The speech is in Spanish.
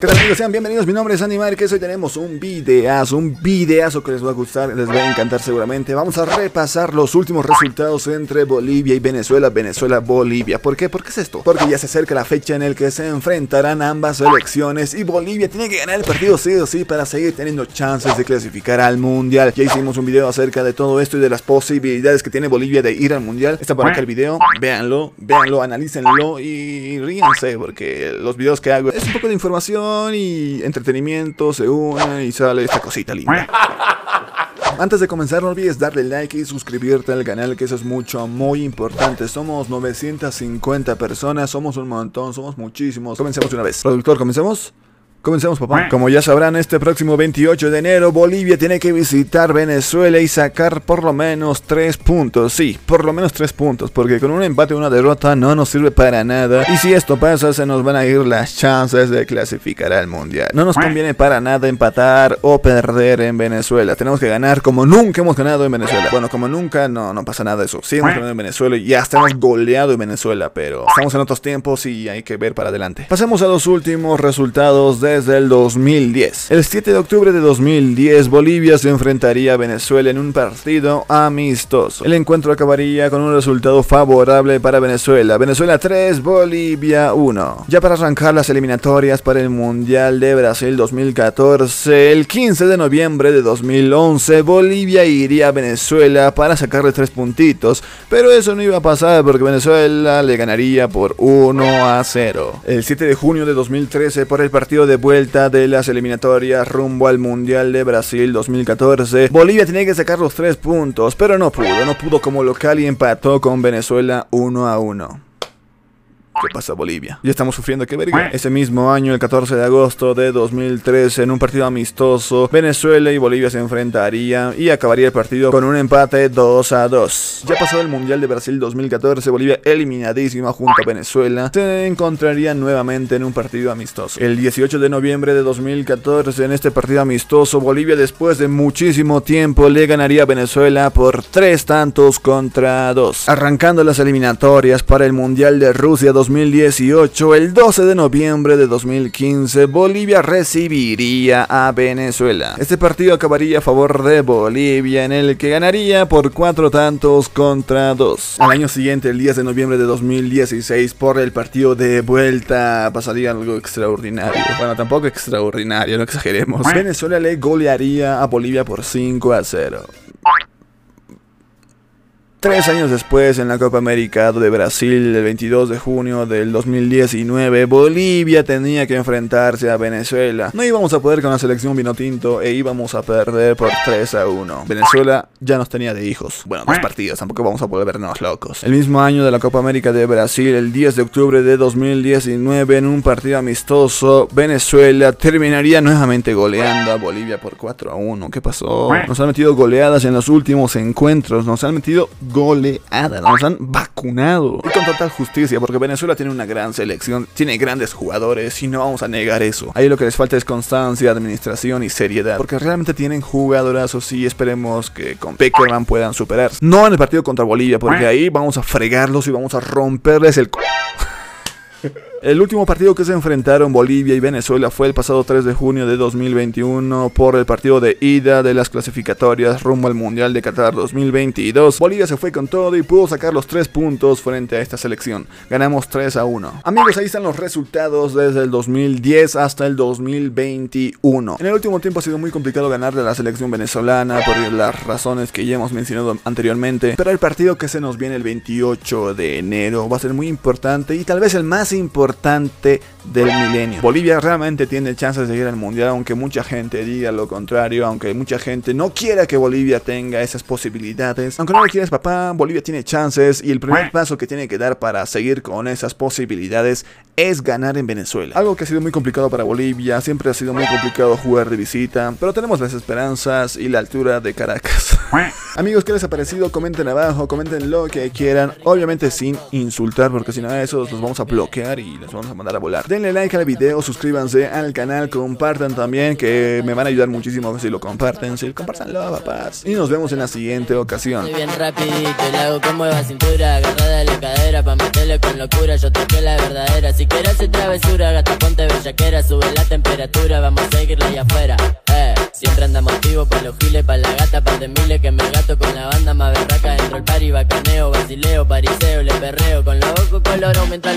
¿Qué tal amigos? Sean bienvenidos, mi nombre es Andy Márquez, hoy tenemos un videazo, un videazo que les va a gustar, les va a encantar seguramente Vamos a repasar los últimos resultados entre Bolivia y Venezuela, Venezuela-Bolivia ¿Por qué? ¿Por qué es esto? Porque ya se acerca la fecha en la que se enfrentarán ambas selecciones Y Bolivia tiene que ganar el partido sí o sí para seguir teniendo chances de clasificar al Mundial Ya hicimos un video acerca de todo esto y de las posibilidades que tiene Bolivia de ir al Mundial Está por acá el video, véanlo, véanlo, analícenlo y ríanse Porque los videos que hago es un poco de información y entretenimiento se unen y sale esta cosita linda. Antes de comenzar no olvides darle like y suscribirte al canal que eso es mucho, muy importante. Somos 950 personas, somos un montón, somos muchísimos. Comencemos una vez. Productor, ¿comencemos? Comencemos, papá. Como ya sabrán, este próximo 28 de enero Bolivia tiene que visitar Venezuela y sacar por lo menos 3 puntos. Sí, por lo menos 3 puntos, porque con un empate o una derrota no nos sirve para nada. Y si esto pasa, se nos van a ir las chances de clasificar al Mundial. No nos conviene para nada empatar o perder en Venezuela. Tenemos que ganar como nunca hemos ganado en Venezuela. Bueno, como nunca, no, no pasa nada de eso. Sí hemos ganado en Venezuela y ya estamos goleado en Venezuela, pero estamos en otros tiempos y hay que ver para adelante. Pasemos a los últimos resultados de desde el 2010. El 7 de octubre de 2010, Bolivia se enfrentaría a Venezuela en un partido amistoso. El encuentro acabaría con un resultado favorable para Venezuela. Venezuela 3, Bolivia 1. Ya para arrancar las eliminatorias para el Mundial de Brasil 2014, el 15 de noviembre de 2011, Bolivia iría a Venezuela para sacarle tres puntitos, pero eso no iba a pasar porque Venezuela le ganaría por 1 a 0. El 7 de junio de 2013, por el partido de vuelta de las eliminatorias rumbo al Mundial de Brasil 2014, Bolivia tenía que sacar los tres puntos, pero no pudo, no pudo como local y empató con Venezuela 1 a 1. ¿Qué pasa Bolivia? Ya estamos sufriendo, qué verga. Ese mismo año, el 14 de agosto de 2013, en un partido amistoso, Venezuela y Bolivia se enfrentarían y acabaría el partido con un empate 2 a 2. Ya pasado el Mundial de Brasil 2014, Bolivia eliminadísima junto a Venezuela, se encontrarían nuevamente en un partido amistoso. El 18 de noviembre de 2014, en este partido amistoso, Bolivia después de muchísimo tiempo le ganaría a Venezuela por 3 tantos contra 2. Arrancando las eliminatorias para el Mundial de Rusia 2014, 2018, el 12 de noviembre de 2015, Bolivia recibiría a Venezuela. Este partido acabaría a favor de Bolivia, en el que ganaría por cuatro tantos contra dos. Al año siguiente, el 10 de noviembre de 2016, por el partido de vuelta, pasaría algo extraordinario. Bueno, tampoco extraordinario, no exageremos. Venezuela le golearía a Bolivia por 5 a 0. Tres años después, en la Copa América de Brasil, el 22 de junio del 2019, Bolivia tenía que enfrentarse a Venezuela. No íbamos a poder con la selección vinotinto e íbamos a perder por 3 a 1. Venezuela ya nos tenía de hijos. Bueno, dos partidos, tampoco vamos a poder vernos locos. El mismo año de la Copa América de Brasil, el 10 de octubre de 2019, en un partido amistoso, Venezuela terminaría nuevamente goleando a Bolivia por 4 a 1. ¿Qué pasó? Nos han metido goleadas en los últimos encuentros, nos han metido goleada. Nos han vacunado. Y con total justicia, porque Venezuela tiene una gran selección, tiene grandes jugadores y no vamos a negar eso. Ahí lo que les falta es constancia, administración y seriedad. Porque realmente tienen jugadorazos y esperemos que con Peckerman puedan superar. No en el partido contra Bolivia, porque ahí vamos a fregarlos y vamos a romperles el... El último partido que se enfrentaron Bolivia y Venezuela fue el pasado 3 de junio de 2021 por el partido de ida de las clasificatorias rumbo al Mundial de Qatar 2022. Bolivia se fue con todo y pudo sacar los 3 puntos frente a esta selección. Ganamos 3 a 1. Amigos, ahí están los resultados desde el 2010 hasta el 2021. En el último tiempo ha sido muy complicado ganarle a la selección venezolana por las razones que ya hemos mencionado anteriormente, pero el partido que se nos viene el 28 de enero va a ser muy importante y tal vez el más importante del milenio. Bolivia realmente tiene chances de ir al mundial, aunque mucha gente diga lo contrario, aunque mucha gente no quiera que Bolivia tenga esas posibilidades. Aunque no lo quieras, papá, Bolivia tiene chances y el primer paso que tiene que dar para seguir con esas posibilidades es ganar en Venezuela. Algo que ha sido muy complicado para Bolivia, siempre ha sido muy complicado jugar de visita, pero tenemos las esperanzas y la altura de Caracas. Amigos, ¿qué les ha parecido? Comenten abajo, comenten lo que quieran. Obviamente sin insultar, porque si no, a esos los vamos a bloquear y les vamos a mandar a volar. Denle like al video, suscríbanse al canal, compartan también, que me van a ayudar muchísimo si lo comparten. Si compartanlo, papás. Y nos vemos en la siguiente ocasión. bien rapidito, le hago con mueva cintura, agarrada de la cadera, pa' meterle con locura. Yo toqué la verdadera. Si quieres hacer travesura, gata ponte bellaquera, sube la temperatura, vamos a seguirle allá afuera. Siempre andamos activos pa' los giles, pa' la gata, pa' de miles que me gato con la banda más berraca dentro el party, bacaneo, basileo, pariseo, le perreo con los ojos color mientras